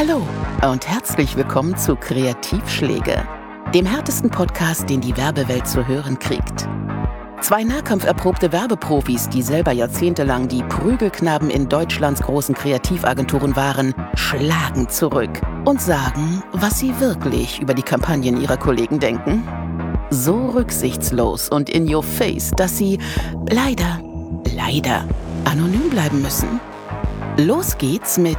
Hallo und herzlich willkommen zu Kreativschläge, dem härtesten Podcast, den die Werbewelt zu hören kriegt. Zwei nahkampferprobte Werbeprofis, die selber jahrzehntelang die Prügelknaben in Deutschlands großen Kreativagenturen waren, schlagen zurück und sagen, was sie wirklich über die Kampagnen ihrer Kollegen denken. So rücksichtslos und in your face, dass sie leider, leider anonym bleiben müssen. Los geht's mit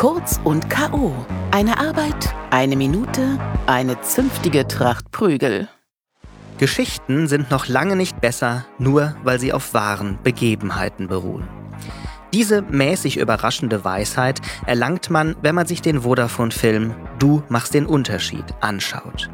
Kurz und K.O. Eine Arbeit, eine Minute, eine zünftige Tracht Prügel. Geschichten sind noch lange nicht besser, nur weil sie auf wahren Begebenheiten beruhen. Diese mäßig überraschende Weisheit erlangt man, wenn man sich den Vodafone-Film Du machst den Unterschied anschaut.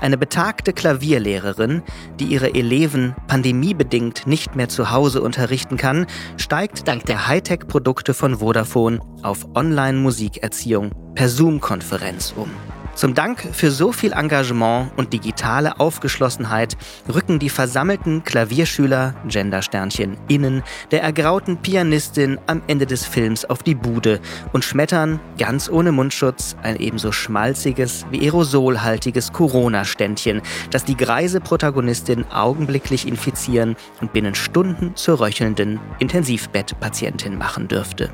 Eine betagte Klavierlehrerin, die ihre Eleven pandemiebedingt nicht mehr zu Hause unterrichten kann, steigt dank der Hightech-Produkte von Vodafone auf Online-Musikerziehung per Zoom-Konferenz um. Zum Dank für so viel Engagement und digitale Aufgeschlossenheit rücken die versammelten Klavierschüler, Gendersternchen, innen der ergrauten Pianistin am Ende des Films auf die Bude und schmettern, ganz ohne Mundschutz, ein ebenso schmalziges wie aerosolhaltiges Corona-Ständchen, das die greise Protagonistin augenblicklich infizieren und binnen Stunden zur röchelnden Intensivbettpatientin machen dürfte.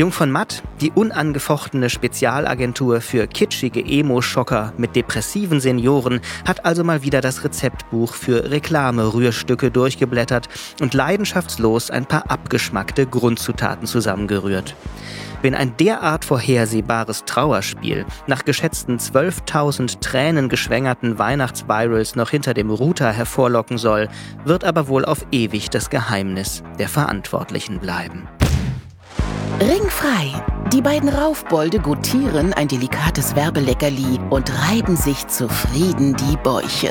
Jung von Matt, die unangefochtene Spezialagentur für kitschige Emo-Schocker mit depressiven Senioren, hat also mal wieder das Rezeptbuch für Reklame-Rührstücke durchgeblättert und leidenschaftslos ein paar abgeschmackte Grundzutaten zusammengerührt. Wenn ein derart vorhersehbares Trauerspiel nach geschätzten 12.000 tränengeschwängerten Weihnachtsvirals noch hinter dem Router hervorlocken soll, wird aber wohl auf ewig das Geheimnis der Verantwortlichen bleiben. Ringfrei. Die beiden Raufbolde gutieren ein delikates Werbeleckerli und reiben sich zufrieden die Bäuche.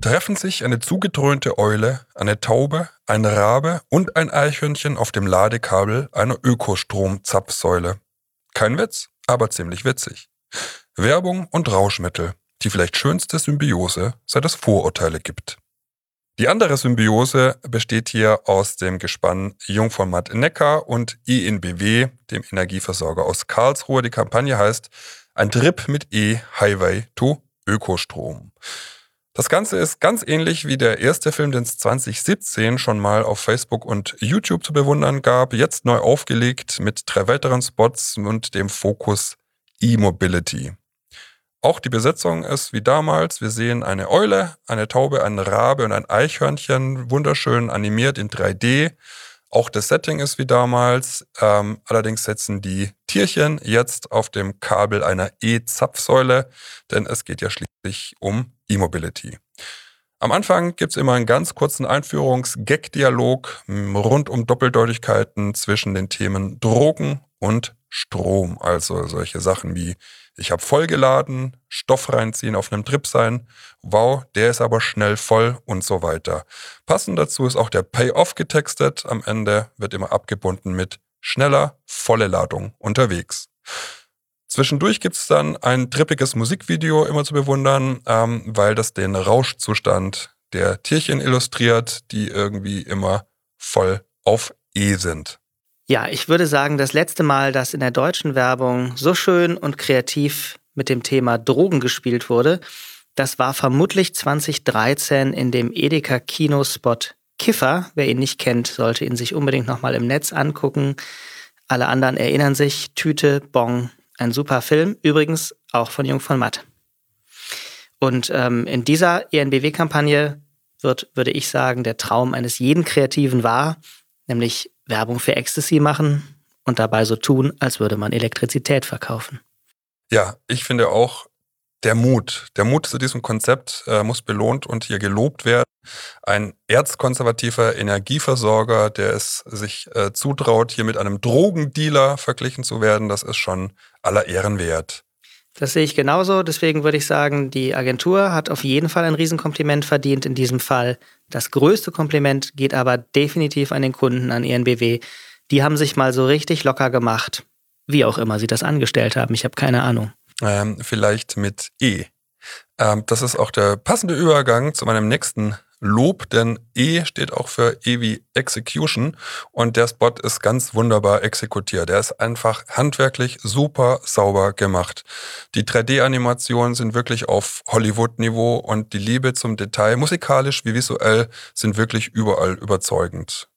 Treffen sich eine zugedröhnte Eule, eine Taube, ein Rabe und ein Eichhörnchen auf dem Ladekabel einer Ökostromzapfsäule. Kein Witz, aber ziemlich witzig. Werbung und Rauschmittel, die vielleicht schönste Symbiose, seit es Vorurteile gibt. Die andere Symbiose besteht hier aus dem Gespann Jungformat Neckar und INBW, dem Energieversorger aus Karlsruhe. Die Kampagne heißt Ein Trip mit E-Highway to Ökostrom. Das Ganze ist ganz ähnlich wie der erste Film, den es 2017 schon mal auf Facebook und YouTube zu bewundern gab, jetzt neu aufgelegt mit drei weiteren Spots und dem Fokus E-Mobility. Auch die Besetzung ist wie damals. Wir sehen eine Eule, eine Taube, einen Rabe und ein Eichhörnchen, wunderschön animiert in 3D. Auch das Setting ist wie damals. Ähm, allerdings setzen die Tierchen jetzt auf dem Kabel einer E-Zapfsäule, denn es geht ja schließlich um E-Mobility. Am Anfang gibt's immer einen ganz kurzen Einführungs-Gag-Dialog rund um Doppeldeutigkeiten zwischen den Themen Drogen und Strom. Also solche Sachen wie ich habe vollgeladen, Stoff reinziehen, auf einem Trip sein, wow, der ist aber schnell voll und so weiter. Passend dazu ist auch der Payoff getextet. Am Ende wird immer abgebunden mit schneller, volle Ladung unterwegs. Zwischendurch gibt's dann ein trippiges Musikvideo immer zu bewundern, ähm, weil das den Rauschzustand der Tierchen illustriert, die irgendwie immer voll auf E sind. Ja, ich würde sagen, das letzte Mal, dass in der deutschen Werbung so schön und kreativ mit dem Thema Drogen gespielt wurde, das war vermutlich 2013 in dem Edeka Kinospot Kiffer. Wer ihn nicht kennt, sollte ihn sich unbedingt nochmal im Netz angucken. Alle anderen erinnern sich, Tüte, Bong, ein super Film, übrigens auch von Jung von Matt. Und ähm, in dieser ENBW-Kampagne wird, würde ich sagen, der Traum eines jeden Kreativen wahr, nämlich Werbung für Ecstasy machen und dabei so tun, als würde man Elektrizität verkaufen. Ja, ich finde auch, der Mut, der Mut zu diesem Konzept äh, muss belohnt und hier gelobt werden. Ein erzkonservativer Energieversorger, der es sich äh, zutraut, hier mit einem Drogendealer verglichen zu werden, das ist schon aller Ehren wert. Das sehe ich genauso. Deswegen würde ich sagen, die Agentur hat auf jeden Fall ein Riesenkompliment verdient in diesem Fall. Das größte Kompliment geht aber definitiv an den Kunden, an ENBW. Die haben sich mal so richtig locker gemacht. Wie auch immer sie das angestellt haben. Ich habe keine Ahnung. Ähm, vielleicht mit E. Ähm, das ist auch der passende Übergang zu meinem nächsten Lob, denn E steht auch für E wie Execution und der Spot ist ganz wunderbar exekutiert. Der ist einfach handwerklich super sauber gemacht. Die 3D-Animationen sind wirklich auf Hollywood-Niveau und die Liebe zum Detail, musikalisch wie visuell, sind wirklich überall überzeugend.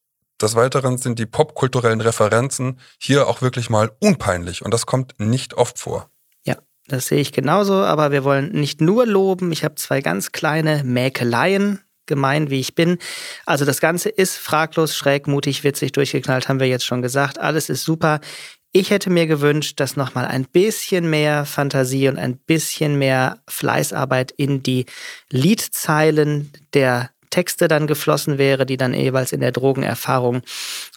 Des Weiteren sind die popkulturellen Referenzen hier auch wirklich mal unpeinlich und das kommt nicht oft vor. Ja, das sehe ich genauso, aber wir wollen nicht nur loben. Ich habe zwei ganz kleine Mäkeleien gemein, wie ich bin. Also das Ganze ist fraglos, schräg, mutig, witzig, durchgeknallt, haben wir jetzt schon gesagt. Alles ist super. Ich hätte mir gewünscht, dass nochmal ein bisschen mehr Fantasie und ein bisschen mehr Fleißarbeit in die Liedzeilen der Texte dann geflossen wäre, die dann jeweils in der Drogenerfahrung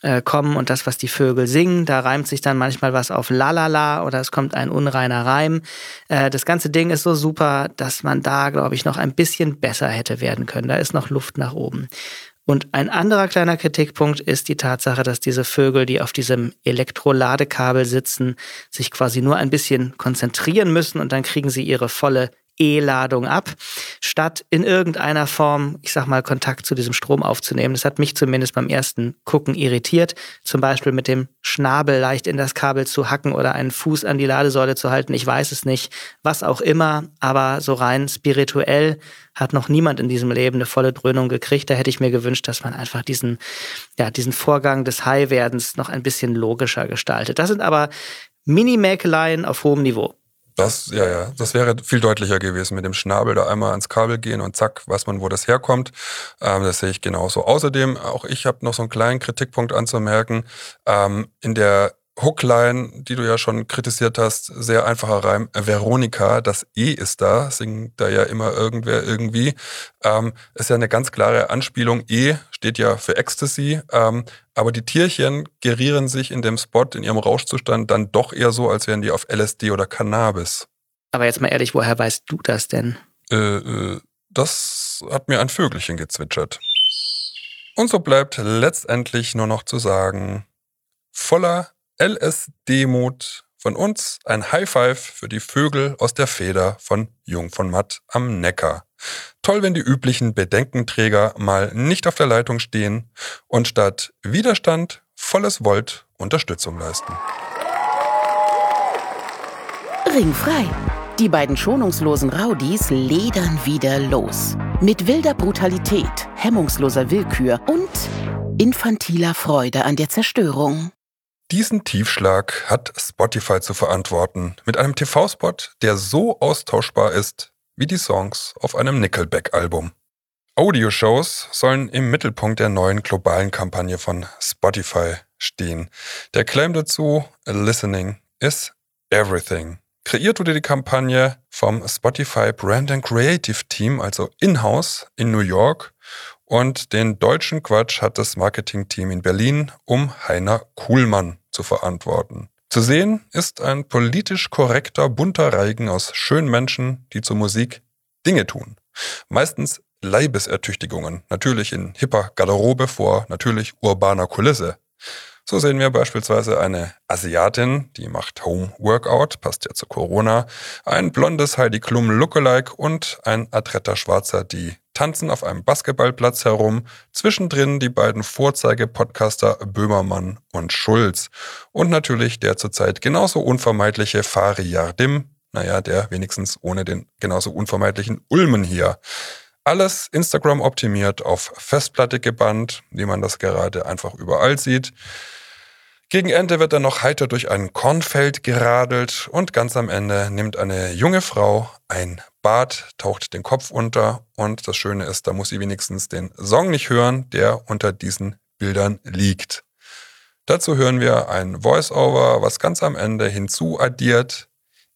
äh, kommen und das, was die Vögel singen, da reimt sich dann manchmal was auf lalala oder es kommt ein unreiner Reim. Äh, das ganze Ding ist so super, dass man da, glaube ich, noch ein bisschen besser hätte werden können. Da ist noch Luft nach oben. Und ein anderer kleiner Kritikpunkt ist die Tatsache, dass diese Vögel, die auf diesem Elektroladekabel sitzen, sich quasi nur ein bisschen konzentrieren müssen und dann kriegen sie ihre volle E-Ladung ab, statt in irgendeiner Form, ich sag mal, Kontakt zu diesem Strom aufzunehmen. Das hat mich zumindest beim ersten Gucken irritiert. Zum Beispiel mit dem Schnabel leicht in das Kabel zu hacken oder einen Fuß an die Ladesäule zu halten. Ich weiß es nicht, was auch immer, aber so rein spirituell hat noch niemand in diesem Leben eine volle Dröhnung gekriegt. Da hätte ich mir gewünscht, dass man einfach diesen, ja, diesen Vorgang des High-Werdens noch ein bisschen logischer gestaltet. Das sind aber Mini-Mäkeleien auf hohem Niveau. Das, ja, ja, das wäre viel deutlicher gewesen, mit dem Schnabel da einmal ans Kabel gehen und zack, weiß man, wo das herkommt. Ähm, das sehe ich genauso. Außerdem, auch ich habe noch so einen kleinen Kritikpunkt anzumerken. Ähm, in der Hookline, die du ja schon kritisiert hast, sehr einfacher Reim. Veronika, das E ist da, singt da ja immer irgendwer irgendwie. Ähm, ist ja eine ganz klare Anspielung. E steht ja für Ecstasy, ähm, aber die Tierchen gerieren sich in dem Spot, in ihrem Rauschzustand, dann doch eher so, als wären die auf LSD oder Cannabis. Aber jetzt mal ehrlich, woher weißt du das denn? Äh, äh, das hat mir ein Vögelchen gezwitschert. Und so bleibt letztendlich nur noch zu sagen, voller LSD-Mut von uns ein High Five für die Vögel aus der Feder von Jung von Matt am Neckar. Toll, wenn die üblichen Bedenkenträger mal nicht auf der Leitung stehen und statt Widerstand volles Volt Unterstützung leisten. Ringfrei. Die beiden schonungslosen Rowdies ledern wieder los. Mit wilder Brutalität, hemmungsloser Willkür und infantiler Freude an der Zerstörung. Diesen Tiefschlag hat Spotify zu verantworten mit einem TV-Spot, der so austauschbar ist wie die Songs auf einem Nickelback-Album. Audioshows sollen im Mittelpunkt der neuen globalen Kampagne von Spotify stehen. Der Claim dazu, Listening is Everything. Kreiert wurde die Kampagne vom Spotify Brand and Creative Team, also in-house in New York und den deutschen Quatsch hat das Marketingteam in Berlin um Heiner Kuhlmann zu verantworten. Zu sehen ist ein politisch korrekter, bunter Reigen aus schönen Menschen, die zur Musik Dinge tun. Meistens Leibesertüchtigungen, natürlich in hipper Garderobe vor natürlich urbaner Kulisse. So sehen wir beispielsweise eine Asiatin, die macht Home Workout, passt ja zu Corona, ein blondes Heidi Klum Lookalike und ein adretter Schwarzer, die tanzen auf einem Basketballplatz herum, zwischendrin die beiden Vorzeige-Podcaster Böhmermann und Schulz und natürlich der zurzeit genauso unvermeidliche Fari Yardim, naja, der wenigstens ohne den genauso unvermeidlichen Ulmen hier. Alles Instagram optimiert, auf Festplatte gebannt, wie man das gerade einfach überall sieht. Gegen Ende wird er noch heiter durch ein Kornfeld geradelt und ganz am Ende nimmt eine junge Frau ein Bad, taucht den Kopf unter und das Schöne ist, da muss sie wenigstens den Song nicht hören, der unter diesen Bildern liegt. Dazu hören wir ein Voice-Over, was ganz am Ende hinzuaddiert.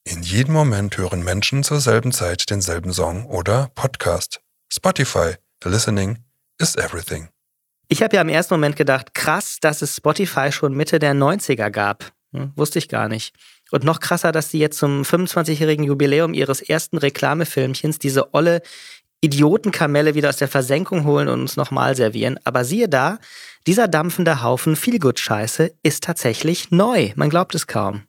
In jedem Moment hören Menschen zur selben Zeit denselben Song oder Podcast. Spotify, the listening is everything. Ich habe ja im ersten Moment gedacht, krass, dass es Spotify schon Mitte der 90er gab. Hm, wusste ich gar nicht. Und noch krasser, dass die jetzt zum 25-jährigen Jubiläum ihres ersten Reklamefilmchens diese olle Idiotenkamelle wieder aus der Versenkung holen und uns nochmal servieren. Aber siehe da, dieser dampfende Haufen Feelgood-Scheiße ist tatsächlich neu. Man glaubt es kaum.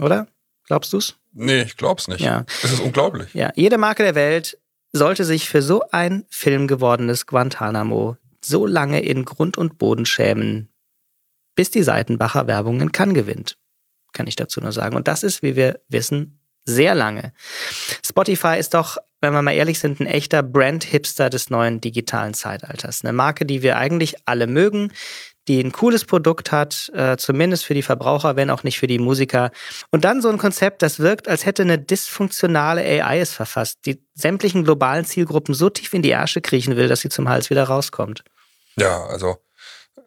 Oder? Glaubst du's? Nee, ich glaub's nicht. Ja. Es ist unglaublich. Ja, jede Marke der Welt sollte sich für so ein Film gewordenes Guantanamo so lange in Grund und Boden schämen, bis die Seitenbacher Werbung in Cannes gewinnt. Kann ich dazu nur sagen. Und das ist, wie wir wissen, sehr lange. Spotify ist doch, wenn wir mal ehrlich sind, ein echter Brand-Hipster des neuen digitalen Zeitalters. Eine Marke, die wir eigentlich alle mögen, die ein cooles Produkt hat, äh, zumindest für die Verbraucher, wenn auch nicht für die Musiker. Und dann so ein Konzept, das wirkt, als hätte eine dysfunktionale AI es verfasst, die sämtlichen globalen Zielgruppen so tief in die Ärsche kriechen will, dass sie zum Hals wieder rauskommt. Ja, also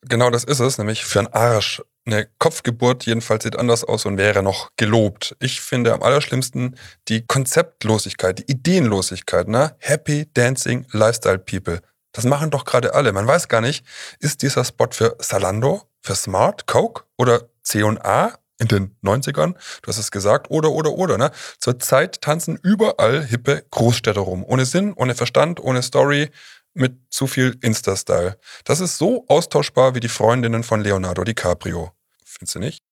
genau das ist es, nämlich für einen Arsch. Eine Kopfgeburt jedenfalls sieht anders aus und wäre noch gelobt. Ich finde am allerschlimmsten die Konzeptlosigkeit, die Ideenlosigkeit, ne? Happy Dancing Lifestyle People. Das machen doch gerade alle. Man weiß gar nicht, ist dieser Spot für Salando, für Smart, Coke oder C&A in den 90ern? Du hast es gesagt, oder, oder, oder, ne? Zurzeit tanzen überall hippe Großstädte rum. Ohne Sinn, ohne Verstand, ohne Story, mit zu viel Insta-Style. Das ist so austauschbar wie die Freundinnen von Leonardo DiCaprio. Findest du nicht?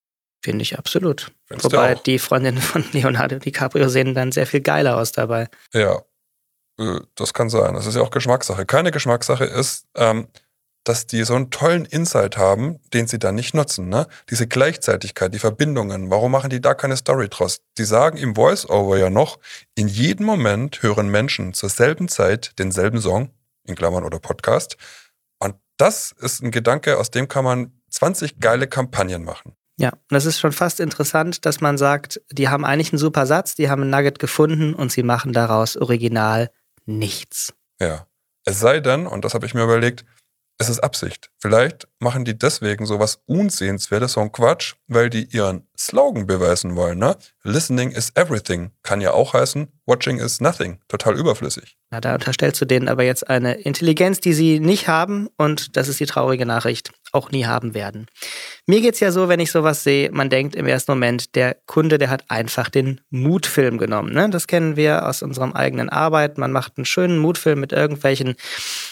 Finde ich absolut. Findest Wobei die Freundinnen von Leonardo DiCaprio sehen dann sehr viel geiler aus dabei. Ja, äh, das kann sein. Das ist ja auch Geschmackssache. Keine Geschmackssache ist, ähm, dass die so einen tollen Insight haben, den sie dann nicht nutzen. Ne? Diese Gleichzeitigkeit, die Verbindungen. Warum machen die da keine Story draus? Die sagen im Voice-Over ja noch, in jedem Moment hören Menschen zur selben Zeit denselben Song, in Klammern oder Podcast. Und das ist ein Gedanke, aus dem kann man 20 geile Kampagnen machen. Ja, und das ist schon fast interessant, dass man sagt, die haben eigentlich einen super Satz, die haben ein Nugget gefunden und sie machen daraus original nichts. Ja. Es sei denn, und das habe ich mir überlegt, es ist Absicht. Vielleicht machen die deswegen sowas Unsehenswertes, so ein Quatsch, weil die ihren Slogan beweisen wollen. Ne? Listening is everything kann ja auch heißen, watching is nothing. Total überflüssig. Na, da unterstellst du denen aber jetzt eine Intelligenz, die sie nicht haben und das ist die traurige Nachricht, auch nie haben werden. Mir geht's ja so, wenn ich sowas sehe, man denkt im ersten Moment, der Kunde, der hat einfach den Mutfilm genommen. Ne? Das kennen wir aus unserem eigenen Arbeit. Man macht einen schönen Mutfilm mit irgendwelchen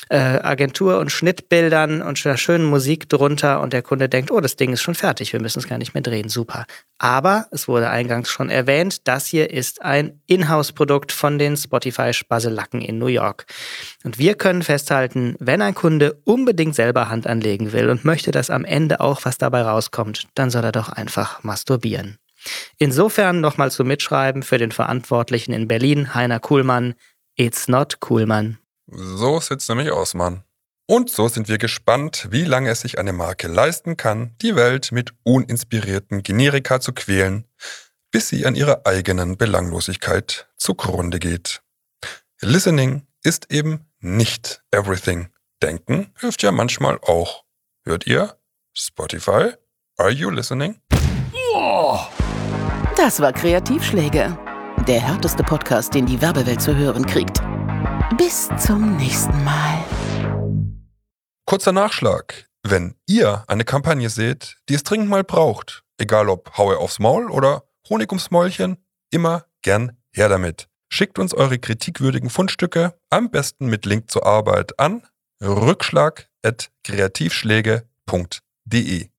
äh, Agentur- und Schnittbildern und einer schönen Musik drunter und der Kunde denkt, oh, das Ding ist schon fertig, wir müssen es gar nicht mehr drehen. Super. Aber es wurde eingangs schon erwähnt, das hier ist ein Inhouse-Produkt von den Spotify-Spaselacken in New York. Und wir können festhalten, wenn ein Kunde unbedingt selber Hand anlegen will und möchte, dass am Ende auch was dabei rauskommt, dann soll er doch einfach masturbieren. Insofern nochmal zum Mitschreiben für den Verantwortlichen in Berlin, Heiner Kuhlmann. It's not Kuhlmann. So sieht's nämlich aus, Mann. Und so sind wir gespannt, wie lange es sich eine Marke leisten kann, die Welt mit uninspirierten Generika zu quälen, bis sie an ihrer eigenen Belanglosigkeit zugrunde geht. Listening ist eben nicht everything. Denken hilft ja manchmal auch. Hört ihr? Spotify? Are you listening? Das war Kreativschläge. Der härteste Podcast, den die Werbewelt zu hören kriegt. Bis zum nächsten Mal. Kurzer Nachschlag. Wenn ihr eine Kampagne seht, die es dringend mal braucht, egal ob Haue aufs Maul oder Honig ums Mäulchen, immer gern her damit. Schickt uns eure kritikwürdigen Fundstücke, am besten mit Link zur Arbeit an rückschlag.kreativschläge.de.